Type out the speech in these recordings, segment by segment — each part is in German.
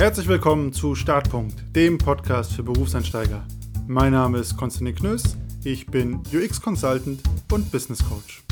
Herzlich willkommen zu Startpunkt, dem Podcast für Berufseinsteiger. Mein Name ist Konstantin Knöss, ich bin UX Consultant und Business Coach.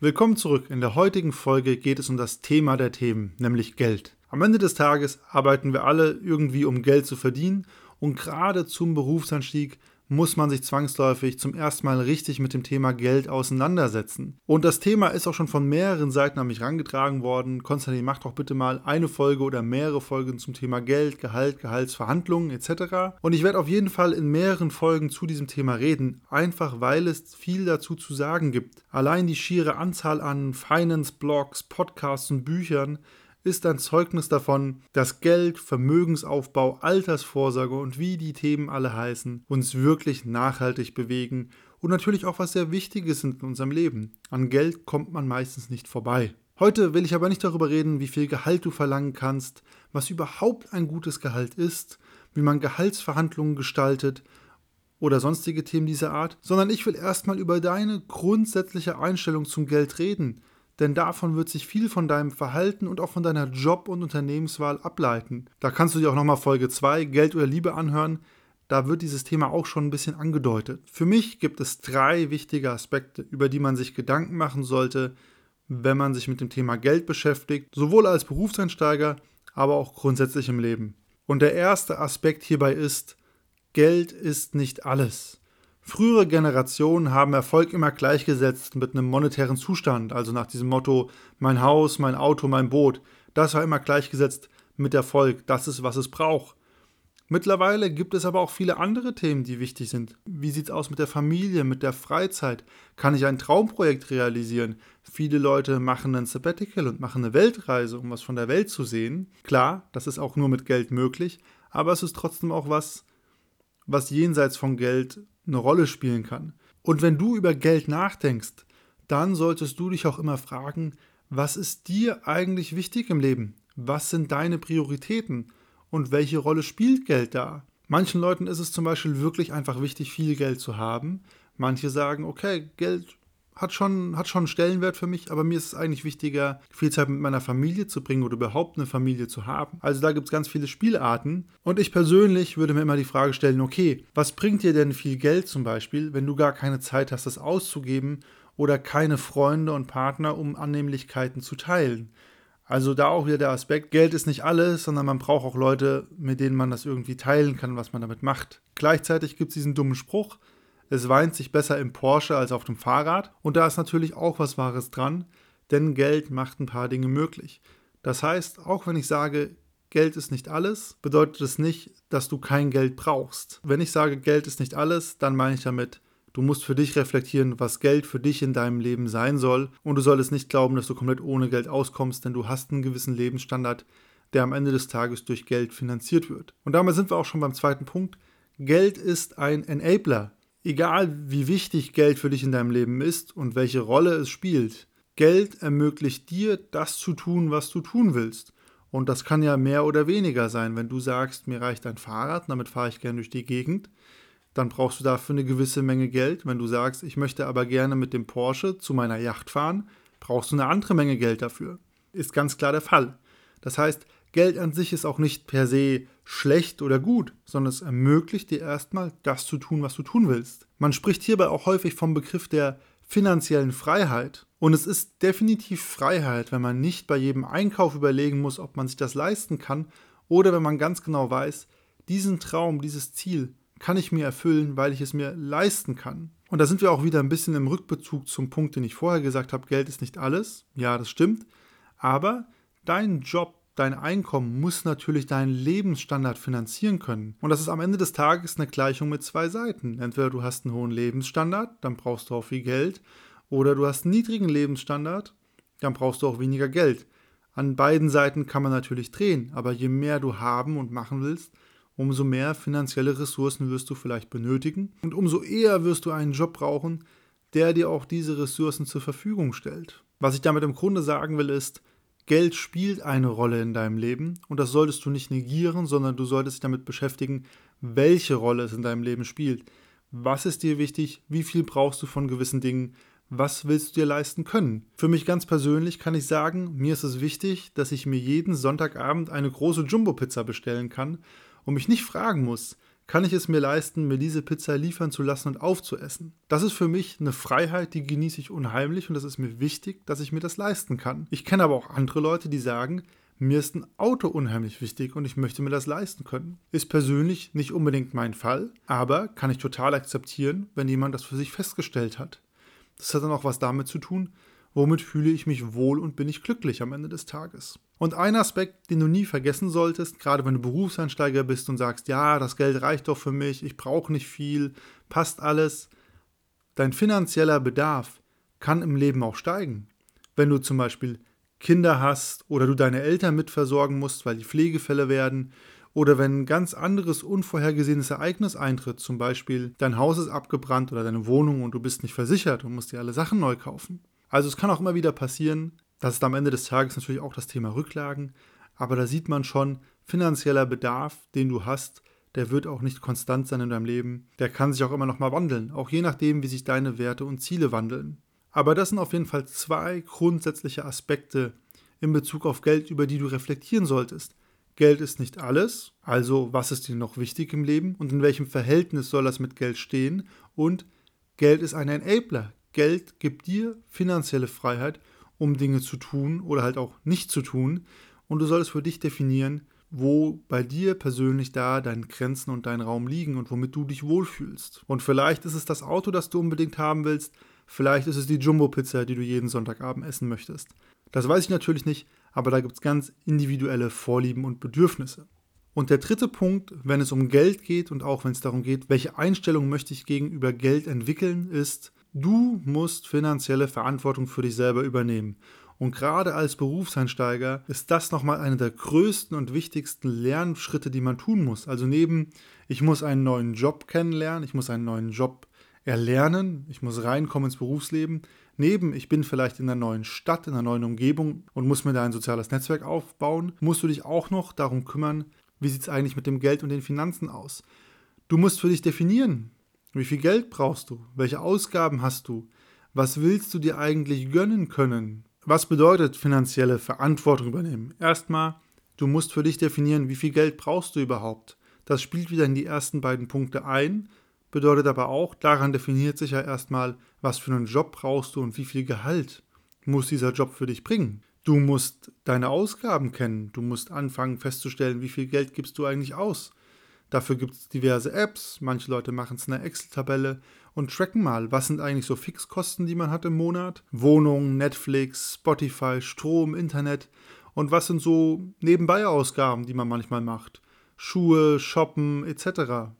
Willkommen zurück. In der heutigen Folge geht es um das Thema der Themen, nämlich Geld. Am Ende des Tages arbeiten wir alle irgendwie, um Geld zu verdienen und gerade zum Berufsanstieg muss man sich zwangsläufig zum ersten Mal richtig mit dem Thema Geld auseinandersetzen. Und das Thema ist auch schon von mehreren Seiten an mich herangetragen worden. Konstantin, mach doch bitte mal eine Folge oder mehrere Folgen zum Thema Geld, Gehalt, Gehaltsverhandlungen etc. Und ich werde auf jeden Fall in mehreren Folgen zu diesem Thema reden, einfach weil es viel dazu zu sagen gibt. Allein die schiere Anzahl an Finance-Blogs, Podcasts und Büchern ist ein Zeugnis davon, dass Geld, Vermögensaufbau, Altersvorsorge und wie die Themen alle heißen, uns wirklich nachhaltig bewegen und natürlich auch was sehr Wichtiges sind in unserem Leben. An Geld kommt man meistens nicht vorbei. Heute will ich aber nicht darüber reden, wie viel Gehalt du verlangen kannst, was überhaupt ein gutes Gehalt ist, wie man Gehaltsverhandlungen gestaltet oder sonstige Themen dieser Art, sondern ich will erstmal über deine grundsätzliche Einstellung zum Geld reden denn davon wird sich viel von deinem Verhalten und auch von deiner Job- und Unternehmenswahl ableiten. Da kannst du dir auch nochmal Folge 2, Geld oder Liebe anhören. Da wird dieses Thema auch schon ein bisschen angedeutet. Für mich gibt es drei wichtige Aspekte, über die man sich Gedanken machen sollte, wenn man sich mit dem Thema Geld beschäftigt, sowohl als Berufseinsteiger, aber auch grundsätzlich im Leben. Und der erste Aspekt hierbei ist, Geld ist nicht alles. Frühere Generationen haben Erfolg immer gleichgesetzt mit einem monetären Zustand, also nach diesem Motto mein Haus, mein Auto, mein Boot. Das war immer gleichgesetzt mit Erfolg, das ist, was es braucht. Mittlerweile gibt es aber auch viele andere Themen, die wichtig sind. Wie sieht es aus mit der Familie, mit der Freizeit? Kann ich ein Traumprojekt realisieren? Viele Leute machen ein Sabbatical und machen eine Weltreise, um was von der Welt zu sehen. Klar, das ist auch nur mit Geld möglich, aber es ist trotzdem auch was, was jenseits von Geld eine Rolle spielen kann. Und wenn du über Geld nachdenkst, dann solltest du dich auch immer fragen, was ist dir eigentlich wichtig im Leben? Was sind deine Prioritäten? Und welche Rolle spielt Geld da? Manchen Leuten ist es zum Beispiel wirklich einfach wichtig, viel Geld zu haben. Manche sagen, okay, Geld hat schon, hat schon einen Stellenwert für mich, aber mir ist es eigentlich wichtiger, viel Zeit mit meiner Familie zu bringen oder überhaupt eine Familie zu haben. Also da gibt es ganz viele Spielarten. Und ich persönlich würde mir immer die Frage stellen, okay, was bringt dir denn viel Geld zum Beispiel, wenn du gar keine Zeit hast, das auszugeben oder keine Freunde und Partner, um Annehmlichkeiten zu teilen? Also da auch wieder der Aspekt, Geld ist nicht alles, sondern man braucht auch Leute, mit denen man das irgendwie teilen kann, was man damit macht. Gleichzeitig gibt es diesen dummen Spruch, es weint sich besser im Porsche als auf dem Fahrrad. Und da ist natürlich auch was Wahres dran, denn Geld macht ein paar Dinge möglich. Das heißt, auch wenn ich sage, Geld ist nicht alles, bedeutet es nicht, dass du kein Geld brauchst. Wenn ich sage, Geld ist nicht alles, dann meine ich damit, du musst für dich reflektieren, was Geld für dich in deinem Leben sein soll. Und du solltest nicht glauben, dass du komplett ohne Geld auskommst, denn du hast einen gewissen Lebensstandard, der am Ende des Tages durch Geld finanziert wird. Und damit sind wir auch schon beim zweiten Punkt. Geld ist ein Enabler Egal wie wichtig Geld für dich in deinem Leben ist und welche Rolle es spielt, Geld ermöglicht dir, das zu tun, was du tun willst. Und das kann ja mehr oder weniger sein. Wenn du sagst, mir reicht ein Fahrrad, damit fahre ich gerne durch die Gegend, dann brauchst du dafür eine gewisse Menge Geld. Wenn du sagst, ich möchte aber gerne mit dem Porsche zu meiner Yacht fahren, brauchst du eine andere Menge Geld dafür. Ist ganz klar der Fall. Das heißt, Geld an sich ist auch nicht per se schlecht oder gut, sondern es ermöglicht dir erstmal, das zu tun, was du tun willst. Man spricht hierbei auch häufig vom Begriff der finanziellen Freiheit. Und es ist definitiv Freiheit, wenn man nicht bei jedem Einkauf überlegen muss, ob man sich das leisten kann, oder wenn man ganz genau weiß, diesen Traum, dieses Ziel kann ich mir erfüllen, weil ich es mir leisten kann. Und da sind wir auch wieder ein bisschen im Rückbezug zum Punkt, den ich vorher gesagt habe, Geld ist nicht alles. Ja, das stimmt. Aber dein Job, dein Einkommen muss natürlich deinen Lebensstandard finanzieren können. Und das ist am Ende des Tages eine Gleichung mit zwei Seiten. Entweder du hast einen hohen Lebensstandard, dann brauchst du auch viel Geld, oder du hast einen niedrigen Lebensstandard, dann brauchst du auch weniger Geld. An beiden Seiten kann man natürlich drehen, aber je mehr du haben und machen willst, umso mehr finanzielle Ressourcen wirst du vielleicht benötigen und umso eher wirst du einen Job brauchen, der dir auch diese Ressourcen zur Verfügung stellt. Was ich damit im Grunde sagen will, ist, Geld spielt eine Rolle in deinem Leben und das solltest du nicht negieren, sondern du solltest dich damit beschäftigen, welche Rolle es in deinem Leben spielt. Was ist dir wichtig? Wie viel brauchst du von gewissen Dingen? was willst du dir leisten können? Für mich ganz persönlich kann ich sagen, mir ist es wichtig, dass ich mir jeden Sonntagabend eine große Jumbo-Pizza bestellen kann und mich nicht fragen muss, kann ich es mir leisten, mir diese Pizza liefern zu lassen und aufzuessen. Das ist für mich eine Freiheit, die genieße ich unheimlich und das ist mir wichtig, dass ich mir das leisten kann. Ich kenne aber auch andere Leute, die sagen, mir ist ein Auto unheimlich wichtig und ich möchte mir das leisten können. Ist persönlich nicht unbedingt mein Fall, aber kann ich total akzeptieren, wenn jemand das für sich festgestellt hat. Das hat dann auch was damit zu tun, womit fühle ich mich wohl und bin ich glücklich am Ende des Tages. Und ein Aspekt, den du nie vergessen solltest, gerade wenn du Berufseinsteiger bist und sagst, ja, das Geld reicht doch für mich, ich brauche nicht viel, passt alles, dein finanzieller Bedarf kann im Leben auch steigen. Wenn du zum Beispiel Kinder hast oder du deine Eltern mitversorgen musst, weil die Pflegefälle werden, oder wenn ein ganz anderes unvorhergesehenes Ereignis eintritt, zum Beispiel dein Haus ist abgebrannt oder deine Wohnung und du bist nicht versichert und musst dir alle Sachen neu kaufen. Also es kann auch immer wieder passieren, das ist am Ende des Tages natürlich auch das Thema Rücklagen, aber da sieht man schon, finanzieller Bedarf, den du hast, der wird auch nicht konstant sein in deinem Leben. Der kann sich auch immer noch mal wandeln, auch je nachdem, wie sich deine Werte und Ziele wandeln. Aber das sind auf jeden Fall zwei grundsätzliche Aspekte in Bezug auf Geld, über die du reflektieren solltest. Geld ist nicht alles, also was ist dir noch wichtig im Leben und in welchem Verhältnis soll das mit Geld stehen und Geld ist ein Enabler. Geld gibt dir finanzielle Freiheit um Dinge zu tun oder halt auch nicht zu tun. Und du solltest für dich definieren, wo bei dir persönlich da deine Grenzen und dein Raum liegen und womit du dich wohlfühlst. Und vielleicht ist es das Auto, das du unbedingt haben willst, vielleicht ist es die Jumbo-Pizza, die du jeden Sonntagabend essen möchtest. Das weiß ich natürlich nicht, aber da gibt es ganz individuelle Vorlieben und Bedürfnisse. Und der dritte Punkt, wenn es um Geld geht und auch wenn es darum geht, welche Einstellung möchte ich gegenüber Geld entwickeln, ist, Du musst finanzielle Verantwortung für dich selber übernehmen. Und gerade als Berufseinsteiger ist das nochmal einer der größten und wichtigsten Lernschritte, die man tun muss. Also neben, ich muss einen neuen Job kennenlernen, ich muss einen neuen Job erlernen, ich muss reinkommen ins Berufsleben. Neben, ich bin vielleicht in einer neuen Stadt, in einer neuen Umgebung und muss mir da ein soziales Netzwerk aufbauen, musst du dich auch noch darum kümmern, wie sieht es eigentlich mit dem Geld und den Finanzen aus. Du musst für dich definieren, wie viel Geld brauchst du? Welche Ausgaben hast du? Was willst du dir eigentlich gönnen können? Was bedeutet finanzielle Verantwortung übernehmen? Erstmal, du musst für dich definieren, wie viel Geld brauchst du überhaupt. Das spielt wieder in die ersten beiden Punkte ein, bedeutet aber auch, daran definiert sich ja erstmal, was für einen Job brauchst du und wie viel Gehalt muss dieser Job für dich bringen. Du musst deine Ausgaben kennen, du musst anfangen festzustellen, wie viel Geld gibst du eigentlich aus. Dafür gibt es diverse Apps, manche Leute machen es in einer Excel-Tabelle und tracken mal, was sind eigentlich so Fixkosten, die man hat im Monat. Wohnung, Netflix, Spotify, Strom, Internet und was sind so Nebenbei-Ausgaben, die man manchmal macht. Schuhe, Shoppen etc.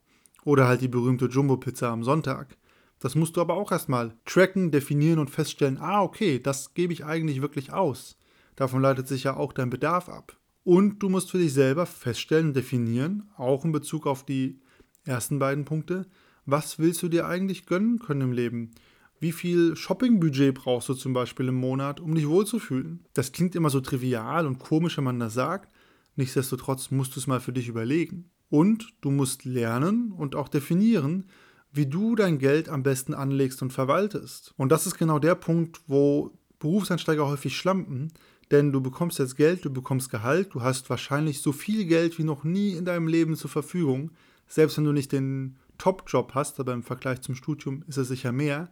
Oder halt die berühmte Jumbo-Pizza am Sonntag. Das musst du aber auch erstmal tracken, definieren und feststellen, ah okay, das gebe ich eigentlich wirklich aus. Davon leitet sich ja auch dein Bedarf ab. Und du musst für dich selber feststellen und definieren, auch in Bezug auf die ersten beiden Punkte, was willst du dir eigentlich gönnen können im Leben? Wie viel Shoppingbudget brauchst du zum Beispiel im Monat, um dich wohlzufühlen? Das klingt immer so trivial und komisch, wenn man das sagt. Nichtsdestotrotz musst du es mal für dich überlegen. Und du musst lernen und auch definieren, wie du dein Geld am besten anlegst und verwaltest. Und das ist genau der Punkt, wo Berufseinsteiger häufig schlampen, denn du bekommst jetzt Geld, du bekommst Gehalt, du hast wahrscheinlich so viel Geld wie noch nie in deinem Leben zur Verfügung, selbst wenn du nicht den Top-Job hast, aber im Vergleich zum Studium ist es sicher mehr.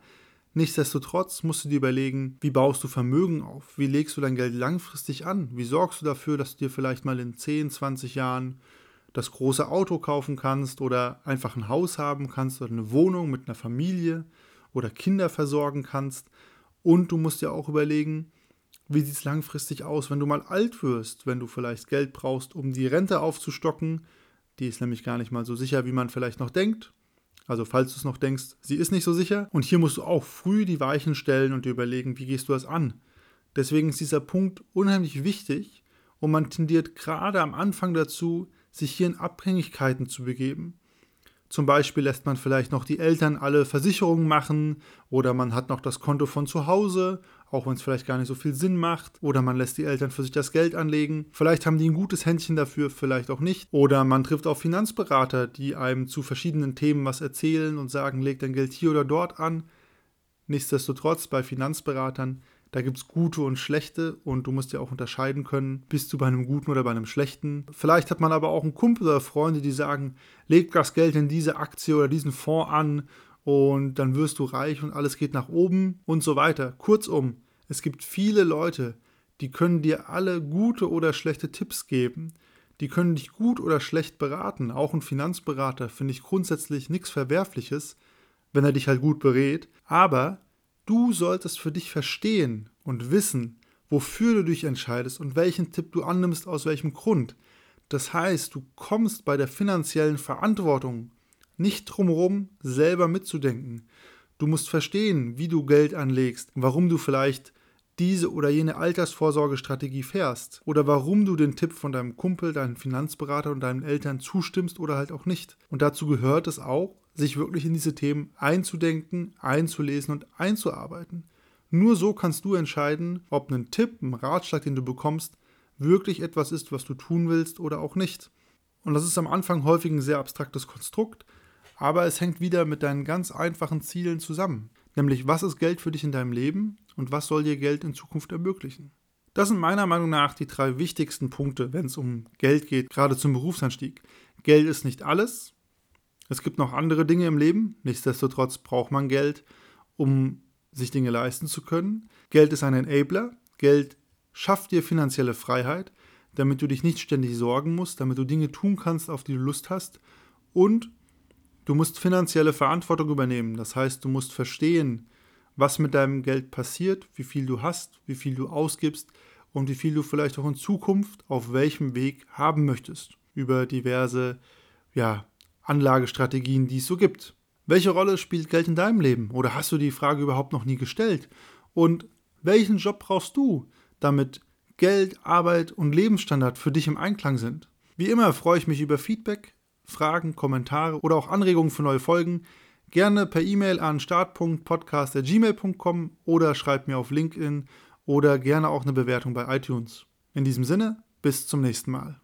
Nichtsdestotrotz musst du dir überlegen, wie baust du Vermögen auf? Wie legst du dein Geld langfristig an? Wie sorgst du dafür, dass du dir vielleicht mal in 10, 20 Jahren das große Auto kaufen kannst oder einfach ein Haus haben kannst oder eine Wohnung mit einer Familie oder Kinder versorgen kannst? Und du musst dir auch überlegen, wie sieht es langfristig aus, wenn du mal alt wirst, wenn du vielleicht Geld brauchst, um die Rente aufzustocken? Die ist nämlich gar nicht mal so sicher, wie man vielleicht noch denkt. Also falls du es noch denkst, sie ist nicht so sicher. Und hier musst du auch früh die Weichen stellen und dir überlegen, wie gehst du das an. Deswegen ist dieser Punkt unheimlich wichtig und man tendiert gerade am Anfang dazu, sich hier in Abhängigkeiten zu begeben. Zum Beispiel lässt man vielleicht noch die Eltern alle Versicherungen machen oder man hat noch das Konto von zu Hause, auch wenn es vielleicht gar nicht so viel Sinn macht. Oder man lässt die Eltern für sich das Geld anlegen. Vielleicht haben die ein gutes Händchen dafür, vielleicht auch nicht. Oder man trifft auf Finanzberater, die einem zu verschiedenen Themen was erzählen und sagen, leg dein Geld hier oder dort an. Nichtsdestotrotz bei Finanzberatern, da gibt es gute und schlechte und du musst ja auch unterscheiden können, bist du bei einem guten oder bei einem schlechten. Vielleicht hat man aber auch einen Kumpel oder Freunde, die sagen, leg das Geld in diese Aktie oder diesen Fonds an und dann wirst du reich und alles geht nach oben und so weiter. Kurzum, es gibt viele Leute, die können dir alle gute oder schlechte Tipps geben. Die können dich gut oder schlecht beraten. Auch ein Finanzberater finde ich grundsätzlich nichts Verwerfliches, wenn er dich halt gut berät. Aber du solltest für dich verstehen und wissen, wofür du dich entscheidest und welchen Tipp du annimmst, aus welchem Grund. Das heißt, du kommst bei der finanziellen Verantwortung nicht drumherum, selber mitzudenken. Du musst verstehen, wie du Geld anlegst, warum du vielleicht diese oder jene Altersvorsorgestrategie fährst oder warum du den Tipp von deinem Kumpel, deinem Finanzberater und deinen Eltern zustimmst oder halt auch nicht. Und dazu gehört es auch, sich wirklich in diese Themen einzudenken, einzulesen und einzuarbeiten. Nur so kannst du entscheiden, ob ein Tipp, ein Ratschlag, den du bekommst, wirklich etwas ist, was du tun willst oder auch nicht. Und das ist am Anfang häufig ein sehr abstraktes Konstrukt, aber es hängt wieder mit deinen ganz einfachen Zielen zusammen. Nämlich, was ist Geld für dich in deinem Leben und was soll dir Geld in Zukunft ermöglichen? Das sind meiner Meinung nach die drei wichtigsten Punkte, wenn es um Geld geht, gerade zum Berufsanstieg. Geld ist nicht alles. Es gibt noch andere Dinge im Leben. Nichtsdestotrotz braucht man Geld, um sich Dinge leisten zu können. Geld ist ein Enabler. Geld schafft dir finanzielle Freiheit, damit du dich nicht ständig sorgen musst, damit du Dinge tun kannst, auf die du Lust hast. Und Du musst finanzielle Verantwortung übernehmen. Das heißt, du musst verstehen, was mit deinem Geld passiert, wie viel du hast, wie viel du ausgibst und wie viel du vielleicht auch in Zukunft auf welchem Weg haben möchtest. Über diverse ja, Anlagestrategien, die es so gibt. Welche Rolle spielt Geld in deinem Leben? Oder hast du die Frage überhaupt noch nie gestellt? Und welchen Job brauchst du, damit Geld, Arbeit und Lebensstandard für dich im Einklang sind? Wie immer freue ich mich über Feedback, Fragen, Kommentare oder auch Anregungen für neue Folgen gerne per E-Mail an start.podcast.gmail.com oder schreibt mir auf LinkedIn oder gerne auch eine Bewertung bei iTunes. In diesem Sinne, bis zum nächsten Mal.